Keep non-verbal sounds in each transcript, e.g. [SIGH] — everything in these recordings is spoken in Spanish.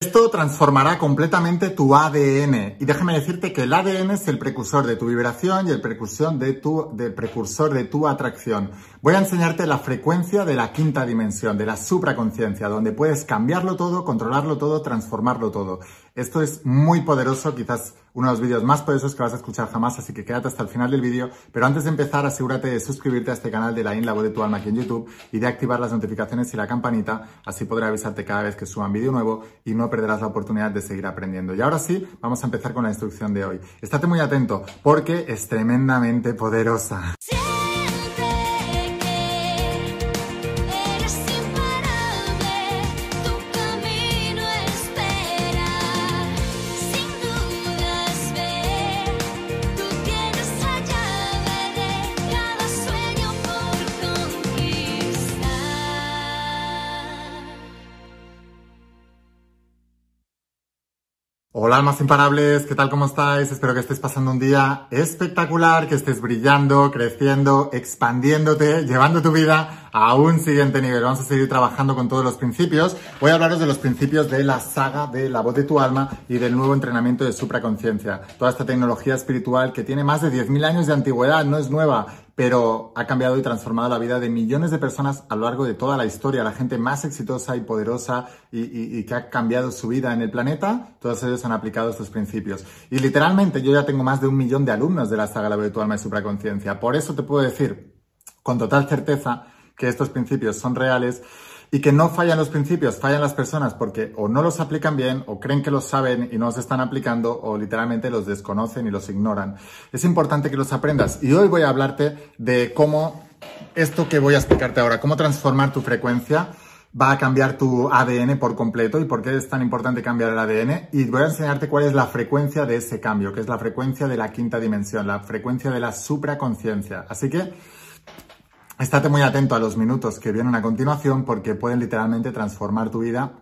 Esto transformará completamente tu ADN y déjame decirte que el ADN es el precursor de tu vibración y el precursor de tu, precursor de tu atracción. Voy a enseñarte la frecuencia de la quinta dimensión, de la supraconciencia, donde puedes cambiarlo todo, controlarlo todo, transformarlo todo. Esto es muy poderoso, quizás uno de los vídeos más poderosos que vas a escuchar jamás, así que quédate hasta el final del vídeo. Pero antes de empezar, asegúrate de suscribirte a este canal de la In, de tu alma aquí en YouTube y de activar las notificaciones y la campanita, así podré avisarte cada vez que suba un vídeo nuevo y no perderás la oportunidad de seguir aprendiendo. Y ahora sí, vamos a empezar con la instrucción de hoy. Estate muy atento porque es tremendamente poderosa. Hola almas imparables, ¿qué tal? ¿Cómo estáis? Espero que estés pasando un día espectacular, que estés brillando, creciendo, expandiéndote, llevando tu vida a un siguiente nivel. Vamos a seguir trabajando con todos los principios. Voy a hablaros de los principios de la saga de la voz de tu alma y del nuevo entrenamiento de supraconciencia. Toda esta tecnología espiritual que tiene más de 10.000 años de antigüedad, no es nueva, pero ha cambiado y transformado la vida de millones de personas a lo largo de toda la historia. La gente más exitosa y poderosa y, que ha cambiado su vida en el planeta, todos ellos han aplicado estos principios. Y literalmente yo ya tengo más de un millón de alumnos de la saga La Virtual Alma y Supraconciencia. Por eso te puedo decir con total certeza que estos principios son reales y que no fallan los principios, fallan las personas porque o no los aplican bien o creen que los saben y no los están aplicando o literalmente los desconocen y los ignoran. Es importante que los aprendas y hoy voy a hablarte de cómo esto que voy a explicarte ahora, cómo transformar tu frecuencia va a cambiar tu ADN por completo y por qué es tan importante cambiar el ADN y voy a enseñarte cuál es la frecuencia de ese cambio, que es la frecuencia de la quinta dimensión, la frecuencia de la supraconciencia. Así que Estate muy atento a los minutos que vienen a continuación porque pueden literalmente transformar tu vida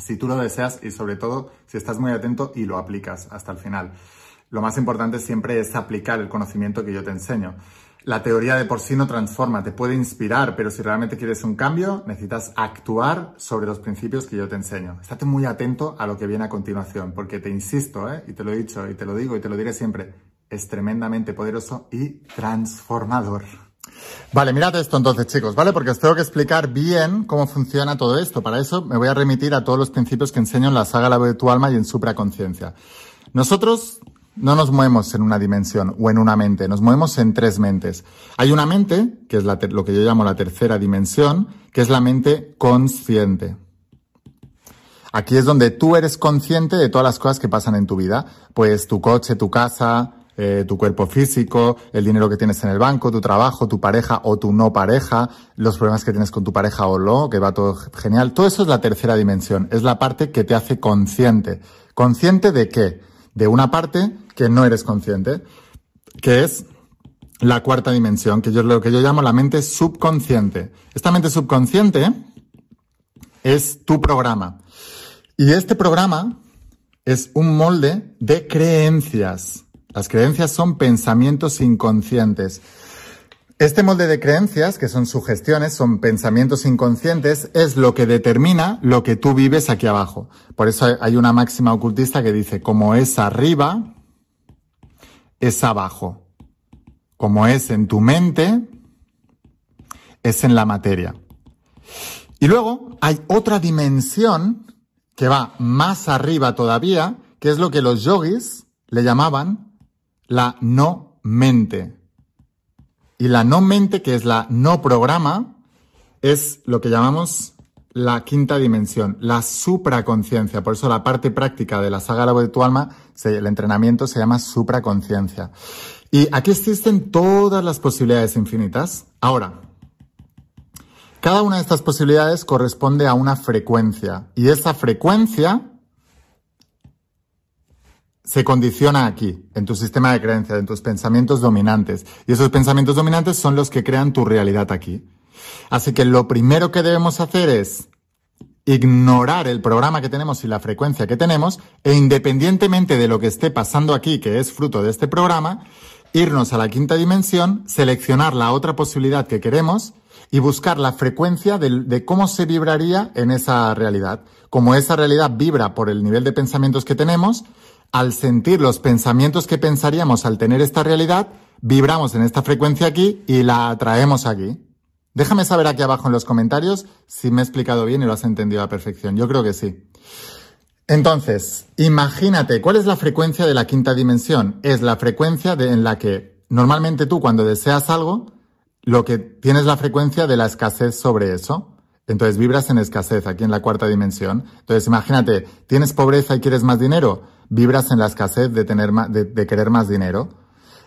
si tú lo deseas y sobre todo si estás muy atento y lo aplicas hasta el final. Lo más importante siempre es aplicar el conocimiento que yo te enseño. La teoría de por sí no transforma, te puede inspirar, pero si realmente quieres un cambio, necesitas actuar sobre los principios que yo te enseño. Estate muy atento a lo que viene a continuación, porque te insisto, ¿eh? y te lo he dicho, y te lo digo, y te lo diré siempre, es tremendamente poderoso y transformador. Vale, mirad esto entonces, chicos, ¿vale? Porque os tengo que explicar bien cómo funciona todo esto. Para eso me voy a remitir a todos los principios que enseño en la saga La de tu alma y en supraconciencia. Nosotros no nos movemos en una dimensión o en una mente, nos movemos en tres mentes. Hay una mente, que es lo que yo llamo la tercera dimensión, que es la mente consciente. Aquí es donde tú eres consciente de todas las cosas que pasan en tu vida. Pues tu coche, tu casa, eh, tu cuerpo físico, el dinero que tienes en el banco, tu trabajo, tu pareja o tu no pareja, los problemas que tienes con tu pareja o no, que va todo genial. Todo eso es la tercera dimensión, es la parte que te hace consciente. ¿Consciente de qué? De una parte que no eres consciente, que es la cuarta dimensión, que yo lo que yo llamo la mente subconsciente. Esta mente subconsciente es tu programa. Y este programa es un molde de creencias. Las creencias son pensamientos inconscientes. Este molde de creencias, que son sugestiones, son pensamientos inconscientes, es lo que determina lo que tú vives aquí abajo. Por eso hay una máxima ocultista que dice, como es arriba, es abajo. Como es en tu mente, es en la materia. Y luego hay otra dimensión que va más arriba todavía, que es lo que los yogis le llamaban la no mente. Y la no mente, que es la no programa, es lo que llamamos la quinta dimensión, la supraconciencia. Por eso la parte práctica de la saga La de tu alma, el entrenamiento se llama supraconciencia. Y aquí existen todas las posibilidades infinitas. Ahora, cada una de estas posibilidades corresponde a una frecuencia. Y esa frecuencia se condiciona aquí, en tu sistema de creencias, en tus pensamientos dominantes. Y esos pensamientos dominantes son los que crean tu realidad aquí. Así que lo primero que debemos hacer es ignorar el programa que tenemos y la frecuencia que tenemos e independientemente de lo que esté pasando aquí, que es fruto de este programa, irnos a la quinta dimensión, seleccionar la otra posibilidad que queremos y buscar la frecuencia de, cómo se vibraría en esa realidad. Como esa realidad vibra por el nivel de pensamientos que tenemos, al sentir los pensamientos que pensaríamos al tener esta realidad, vibramos en esta frecuencia aquí y la atraemos aquí. Déjame saber aquí abajo en los comentarios si me he explicado bien y lo has entendido a perfección. Yo creo que sí. Entonces, imagínate, ¿cuál es la frecuencia de la quinta dimensión? Es la frecuencia en la que normalmente tú cuando deseas algo, lo que tienes la frecuencia de la escasez sobre eso. Entonces vibras en escasez aquí en la cuarta dimensión. Entonces imagínate, tienes pobreza y quieres más dinero, vibras en la escasez de, tener de, querer más dinero.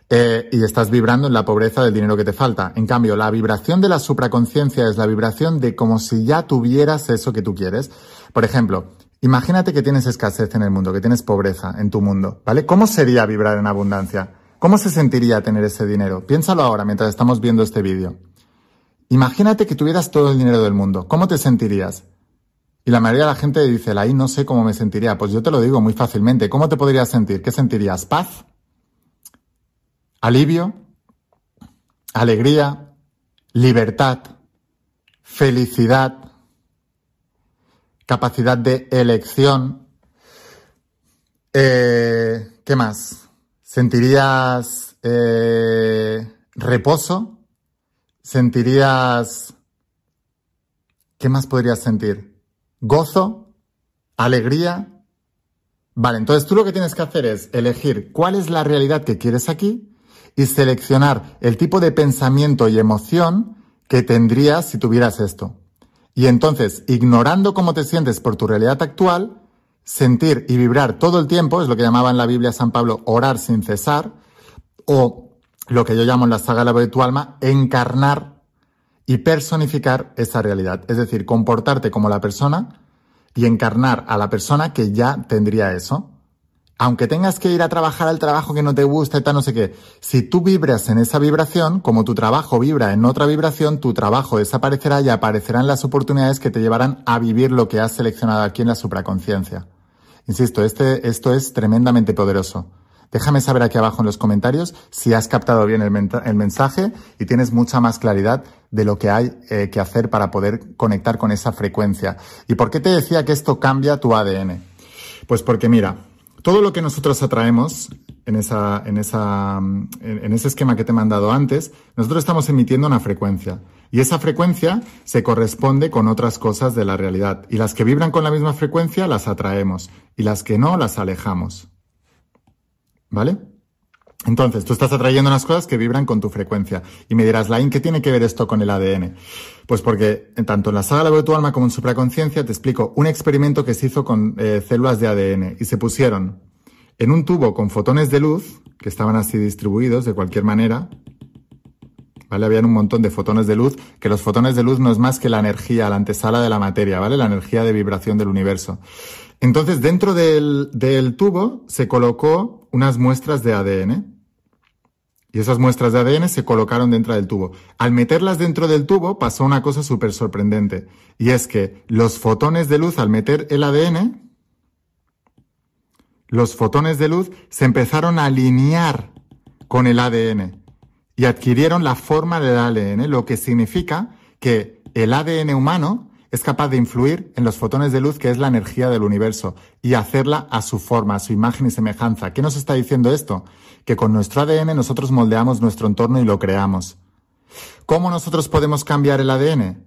Eh, y estás vibrando en la pobreza del dinero que te falta. En cambio, la vibración de la supraconciencia es la vibración de como si ya tuvieras eso que tú quieres. Por ejemplo, imagínate que tienes escasez en el mundo, que tienes pobreza en tu mundo, ¿vale? ¿Cómo sería vibrar en abundancia? ¿Cómo se sentiría tener ese dinero? Piénsalo ahora mientras estamos viendo este vídeo. Imagínate que tuvieras todo el dinero del mundo. ¿Cómo te sentirías? Y la mayoría de la gente dice, ahí no sé cómo me sentiría. Pues yo te lo digo muy fácilmente. ¿Cómo te podrías sentir? ¿Qué sentirías? ¿Paz? ¿Alivio? ¿Alegría? ¿Libertad? ¿Felicidad? ¿Capacidad de elección? Eh, ¿Qué más? ¿Sentirías eh, reposo? ¿Sentirías... ¿Qué más podrías sentir? ¿Gozo? ¿Alegría? Vale, entonces tú lo que tienes que hacer es elegir cuál es la realidad que quieres aquí y seleccionar el tipo de pensamiento y emoción que tendrías si tuvieras esto. Y entonces, ignorando cómo te sientes por tu realidad actual, sentir y vibrar todo el tiempo, es lo que llamaba en la Biblia San Pablo orar sin cesar, o lo que yo llamo en la saga de tu alma, encarnar y personificar esa realidad. Es decir, comportarte como la persona y encarnar a la persona que ya tendría eso. Aunque tengas que ir a trabajar al trabajo que no te gusta y tal, no sé qué, si tú vibras en esa vibración, como tu trabajo vibra en otra vibración, tu trabajo desaparecerá y aparecerán las oportunidades que te llevarán a vivir lo que has seleccionado aquí en la supraconciencia. Insisto, este, esto es tremendamente poderoso. Déjame saber aquí abajo en los comentarios si has captado bien el, mensaje y tienes mucha más claridad de lo que hay eh, que hacer para poder conectar con esa frecuencia. ¿Y por qué te decía que esto cambia tu ADN? Pues porque mira, todo lo que nosotros atraemos en, en ese esquema que te he mandado antes, nosotros estamos emitiendo una frecuencia. Y esa frecuencia se corresponde con otras cosas de la realidad. Y las que vibran con la misma frecuencia las atraemos. Y las que no las alejamos. ¿Vale? Entonces, tú estás atrayendo unas cosas que vibran con tu frecuencia. Y me dirás, Lain, ¿qué tiene que ver esto con el ADN? Pues porque tanto en la saga La de tu alma como en supraconciencia te explico un experimento que se hizo con eh, células de ADN y se pusieron en un tubo con fotones de luz, que estaban así distribuidos de cualquier manera, ¿vale? Habían un montón de fotones de luz, que los fotones de luz no es más que la energía, la antesala de la materia, ¿vale? La energía de vibración del universo. Entonces, dentro del, del tubo se colocó unas muestras de ADN. Y esas muestras de ADN se colocaron dentro del tubo. Al meterlas dentro del tubo pasó una cosa súper sorprendente. Y es que los fotones de luz, al meter el ADN, los fotones de luz se empezaron a alinear con el ADN y adquirieron la forma del ADN, lo que significa que el ADN humano es capaz de influir en los fotones de luz, que es la energía del universo, y hacerla a su forma, a su imagen y semejanza. ¿Qué nos está diciendo esto? Que con nuestro ADN nosotros moldeamos nuestro entorno y lo creamos. ¿Cómo nosotros podemos cambiar el ADN?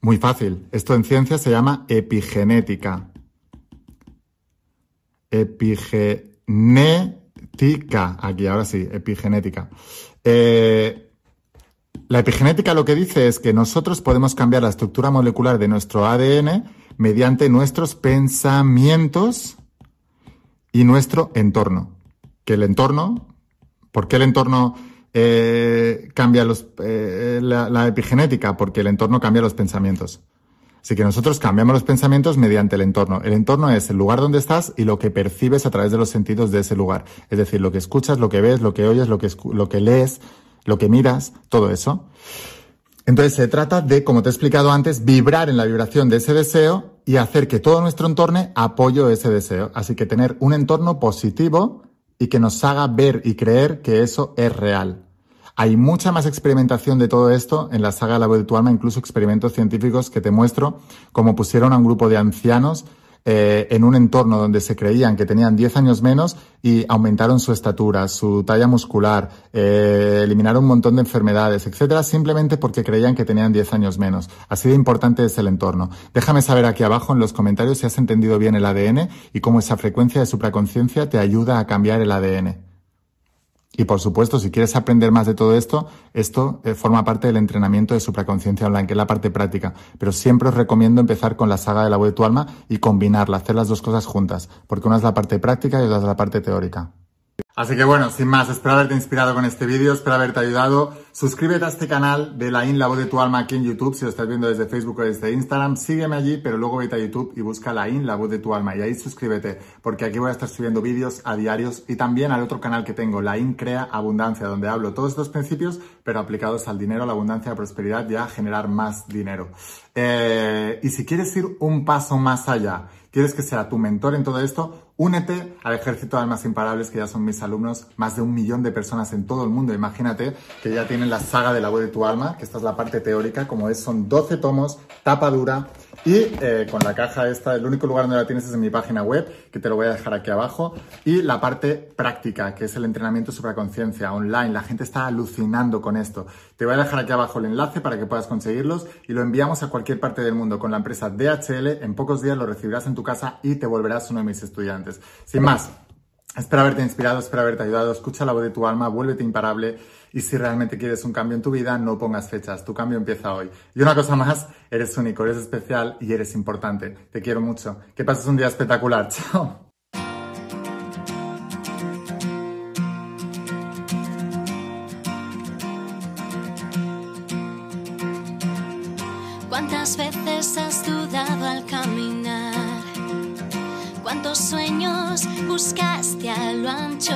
Muy fácil. Esto en ciencia se llama epigenética. Epigenética. Aquí, ahora sí, epigenética. Eh, la epigenética lo que dice es que nosotros podemos cambiar la estructura molecular de nuestro ADN mediante nuestros pensamientos y nuestro entorno. El entorno, ¿por qué el entorno eh, cambia eh, la, epigenética? Porque el entorno cambia los pensamientos. Así que nosotros cambiamos los pensamientos mediante el entorno. El entorno es el lugar donde estás y lo que percibes a través de los sentidos de ese lugar. Es decir, lo que escuchas, lo que ves, lo que oyes, lo que, lo que lees, lo que miras, todo eso. Entonces se trata de, como te he explicado antes, vibrar en la vibración de ese deseo y hacer que todo nuestro entorno apoye ese deseo. Así que tener un entorno positivo y que nos haga ver y creer que eso es real. Hay mucha más experimentación de todo esto en la saga La voz de tu alma, incluso experimentos científicos que te muestro, como pusieron a un grupo de ancianos eh, en un entorno donde se creían que tenían 10 años menos y aumentaron su estatura, su talla muscular, eh, eliminaron un montón de enfermedades, etcétera, simplemente porque creían que tenían 10 años menos. Así de importante es el entorno. Déjame saber aquí abajo en los comentarios si has entendido bien el ADN y cómo esa frecuencia de supraconciencia te ayuda a cambiar el ADN. Y por supuesto, si quieres aprender más de todo esto, esto eh, forma parte del entrenamiento de supraconciencia online, que es la parte práctica. Pero siempre os recomiendo empezar con la saga de la voz de tu alma y combinarla, hacer las dos cosas juntas, porque una es la parte práctica y otra es la parte teórica. Así que bueno, sin más, espero haberte inspirado con este vídeo, espero haberte ayudado. Suscríbete a este canal de la IN, la voz de tu alma aquí en YouTube, si lo estás viendo desde Facebook o desde Instagram. Sígueme allí, pero luego vete a YouTube y busca la IN, la voz de tu alma. Y ahí suscríbete, porque aquí voy a estar subiendo vídeos a diarios y también al otro canal que tengo, la IN Crea Abundancia, donde hablo todos estos principios, pero aplicados al dinero, a la abundancia, a la prosperidad y a generar más dinero. Eh, y si quieres ir un paso más allá, quieres que sea tu mentor en todo esto, Únete al ejército de almas imparables que ya son mis alumnos, más de un millón de personas en todo el mundo. Imagínate que ya tienen la saga de la voz de tu alma, que esta es la parte teórica, como es, son 12 tomos, tapa dura y eh, con la caja esta, el único lugar donde la tienes es en mi página web, que te lo voy a dejar aquí abajo, y la parte práctica, que es el entrenamiento sobre conciencia online. La gente está alucinando con esto. Te voy a dejar aquí abajo el enlace para que puedas conseguirlos y lo enviamos a cualquier parte del mundo con la empresa DHL. En pocos días lo recibirás en tu casa y te volverás uno de mis estudiantes. Sin más, espero haberte inspirado, espero haberte ayudado. Escucha la voz de tu alma, vuélvete imparable. Y si realmente quieres un cambio en tu vida, no pongas fechas. Tu cambio empieza hoy. Y una cosa más, eres único, eres especial y eres importante. Te quiero mucho. Que pases un día espectacular. [LAUGHS] Chao. ¿Cuántas veces sueños buscaste a lo ancho